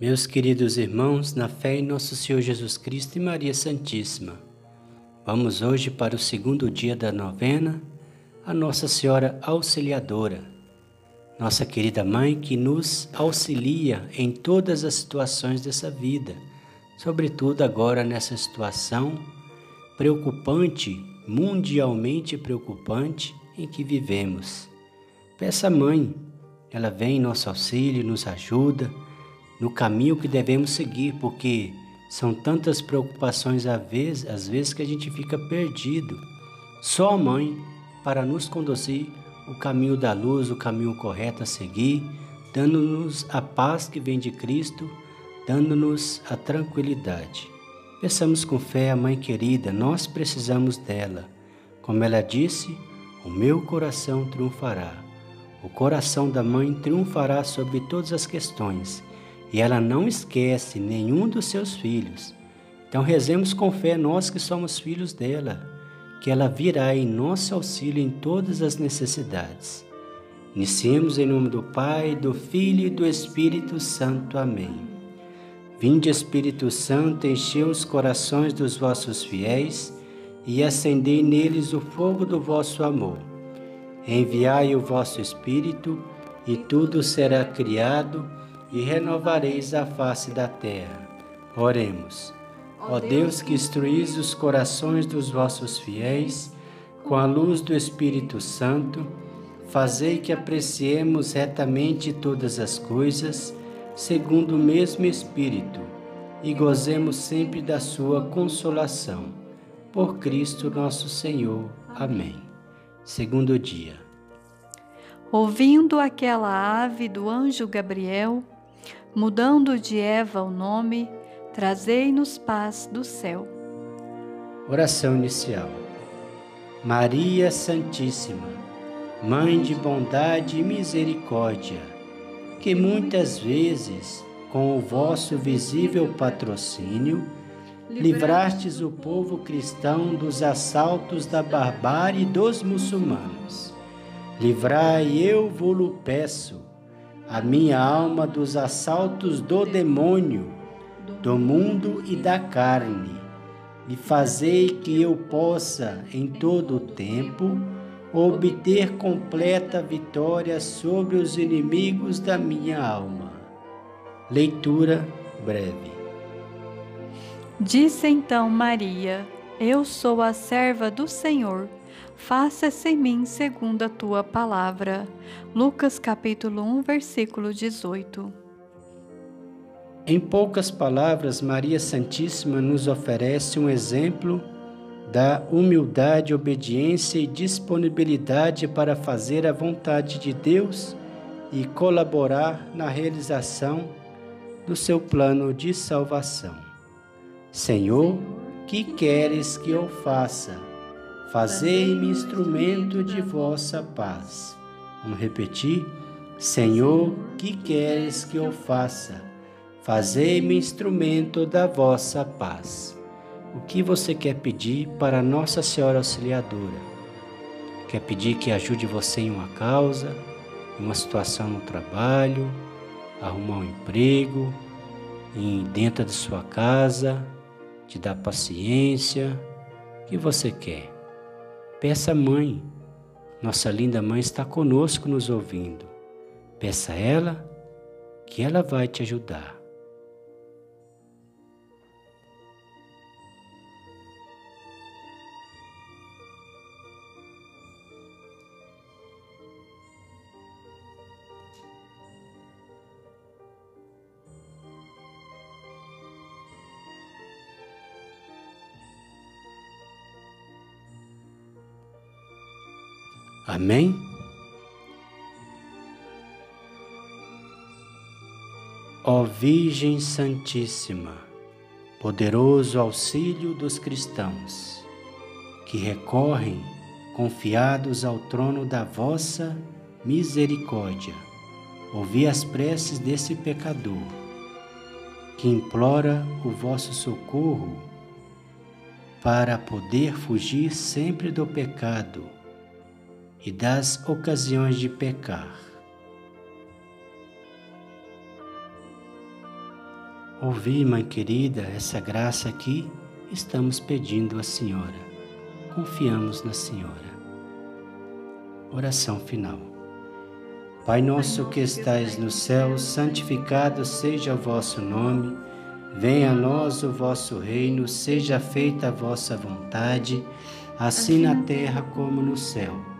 Meus queridos irmãos, na fé em nosso Senhor Jesus Cristo e Maria Santíssima, vamos hoje para o segundo dia da novena, a Nossa Senhora Auxiliadora, nossa querida Mãe que nos auxilia em todas as situações dessa vida, sobretudo agora nessa situação preocupante, mundialmente preocupante em que vivemos. Peça à Mãe, ela vem em nosso auxílio, nos ajuda no caminho que devemos seguir, porque são tantas preocupações às vezes, às vezes que a gente fica perdido. Só a mãe para nos conduzir o caminho da luz, o caminho correto a seguir, dando-nos a paz que vem de Cristo, dando-nos a tranquilidade. Peçamos com fé a Mãe querida, nós precisamos dela. Como ela disse, o meu coração triunfará. O coração da mãe triunfará sobre todas as questões e ela não esquece nenhum dos seus filhos. Então rezemos com fé nós que somos filhos dela, que ela virá em nosso auxílio em todas as necessidades. Iniciemos em nome do Pai, do Filho e do Espírito Santo. Amém. Vinde, Espírito Santo, enchei os corações dos vossos fiéis e acendei neles o fogo do vosso amor. Enviai o vosso Espírito e tudo será criado e renovareis a face da terra. Oremos. Ó Deus que instruís os corações dos vossos fiéis com a luz do Espírito Santo, fazei que apreciemos retamente todas as coisas, segundo o mesmo Espírito, e gozemos sempre da sua consolação. Por Cristo nosso Senhor. Amém. Segundo dia. Ouvindo aquela ave do anjo Gabriel, mudando de Eva o nome, trazei-nos paz do céu. Oração inicial. Maria Santíssima, Mãe de bondade e misericórdia, que muitas vezes, com o vosso visível patrocínio, livrastes o povo cristão dos assaltos da barbárie dos muçulmanos. Livrai, eu vos peço, a minha alma dos assaltos do demônio, do mundo e da carne, e fazei que eu possa, em todo o tempo, obter completa vitória sobre os inimigos da minha alma. Leitura breve. Disse então Maria: Eu sou a serva do Senhor faça-se em mim segundo a tua palavra. Lucas capítulo 1, versículo 18. Em poucas palavras, Maria Santíssima nos oferece um exemplo da humildade, obediência e disponibilidade para fazer a vontade de Deus e colaborar na realização do seu plano de salvação. Senhor, que queres que eu faça? Fazei-me instrumento de vossa paz. Vamos repetir? Senhor, que queres que eu faça? Fazei-me instrumento da vossa paz. O que você quer pedir para Nossa Senhora Auxiliadora? Quer pedir que ajude você em uma causa, em uma situação no trabalho, arrumar um emprego, em dentro de sua casa, te dar paciência? O que você quer? Peça mãe. Nossa linda mãe está conosco nos ouvindo. Peça a ela que ela vai te ajudar. Amém? Ó Virgem Santíssima, poderoso auxílio dos cristãos, que recorrem confiados ao trono da vossa misericórdia, ouvi as preces desse pecador, que implora o vosso socorro para poder fugir sempre do pecado e das ocasiões de pecar. Ouvi, mãe querida, essa graça aqui estamos pedindo à Senhora. Confiamos na Senhora. Oração final. Pai nosso que estais no céu, santificado seja o vosso nome. Venha a nós o vosso reino, seja feita a vossa vontade, assim na terra como no céu.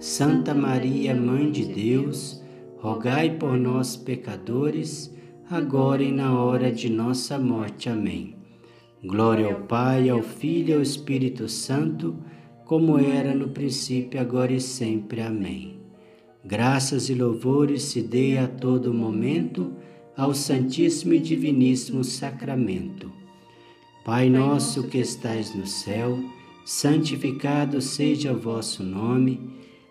Santa Maria, Mãe de Deus, rogai por nós, pecadores, agora e na hora de nossa morte. Amém. Glória ao Pai, ao Filho e ao Espírito Santo, como era no princípio, agora e sempre. Amém. Graças e louvores se dê a todo momento ao Santíssimo e Diviníssimo Sacramento. Pai nosso que estais no céu, santificado seja o vosso nome,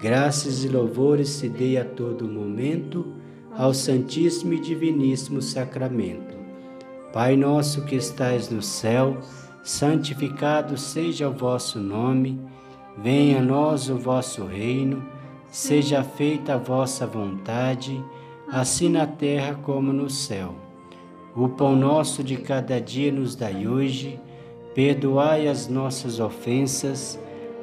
Graças e louvores se dê a todo momento ao Santíssimo e Diviníssimo Sacramento. Pai nosso que estais no céu, santificado seja o vosso nome, venha a nós o vosso reino, seja feita a vossa vontade, assim na terra como no céu. O pão nosso de cada dia nos dai hoje, perdoai as nossas ofensas,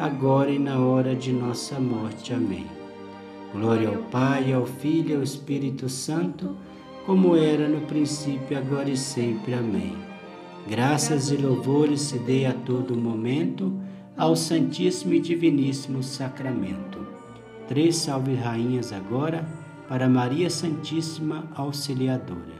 agora e na hora de nossa morte. Amém. Glória ao Pai, ao Filho e ao Espírito Santo como era no princípio, agora e sempre. Amém. Graças e louvores se dê a todo momento ao Santíssimo e Diviníssimo Sacramento. Três salve rainhas agora para Maria Santíssima Auxiliadora.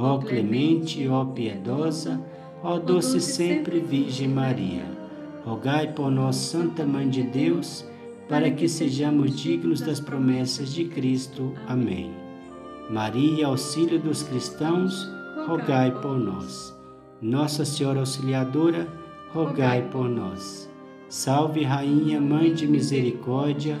Ó clemente, ó piedosa, ó doce sempre Virgem Maria, rogai por nós, Santa Mãe de Deus, para que sejamos dignos das promessas de Cristo. Amém. Maria, auxílio dos cristãos, rogai por nós. Nossa Senhora Auxiliadora, rogai por nós. Salve, Rainha, Mãe de Misericórdia,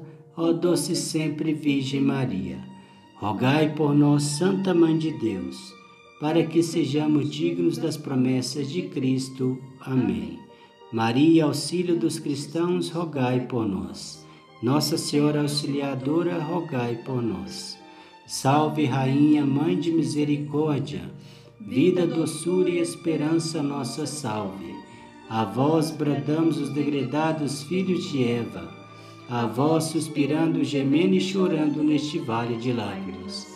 ó doce sempre Virgem Maria. Rogai por nós, Santa Mãe de Deus, para que sejamos dignos das promessas de Cristo. Amém. Maria, auxílio dos cristãos, rogai por nós. Nossa Senhora Auxiliadora, rogai por nós. Salve, Rainha, Mãe de Misericórdia, vida, doçura e esperança, nossa salve. A vós bradamos os degredados filhos de Eva a vós suspirando, gemendo e chorando neste vale de lágrimas.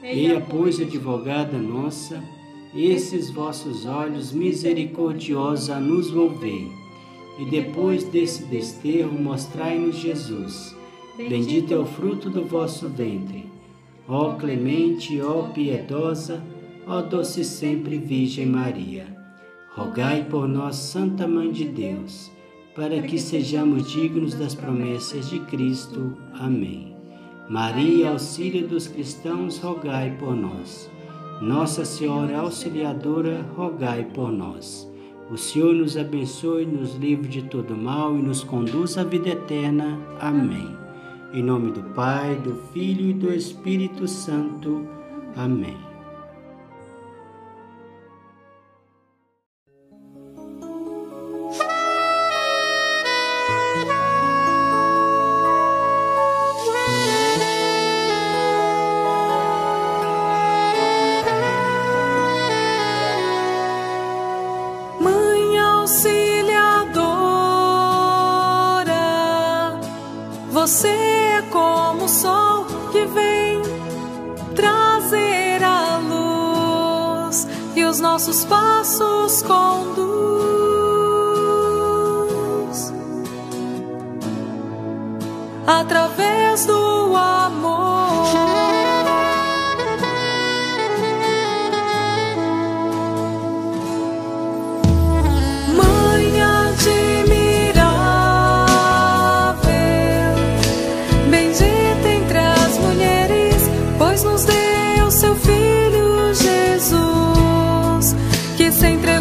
Eia, pois, advogada nossa, esses vossos olhos misericordiosos a nos volvei, e depois desse desterro mostrai-nos Jesus. Bendito é o fruto do vosso ventre. Ó clemente, ó piedosa, ó doce sempre Virgem Maria. Rogai por nós, Santa Mãe de Deus para que sejamos dignos das promessas de Cristo. Amém. Maria, auxílio dos cristãos, rogai por nós. Nossa Senhora Auxiliadora, rogai por nós. O Senhor nos abençoe, nos livre de todo mal e nos conduz à vida eterna. Amém. Em nome do Pai, do Filho e do Espírito Santo. Amém. os nossos passos conduz através do amor. Mãe admirável, bendita entre as mulheres, pois nos deu seu Filho Jesus disse entre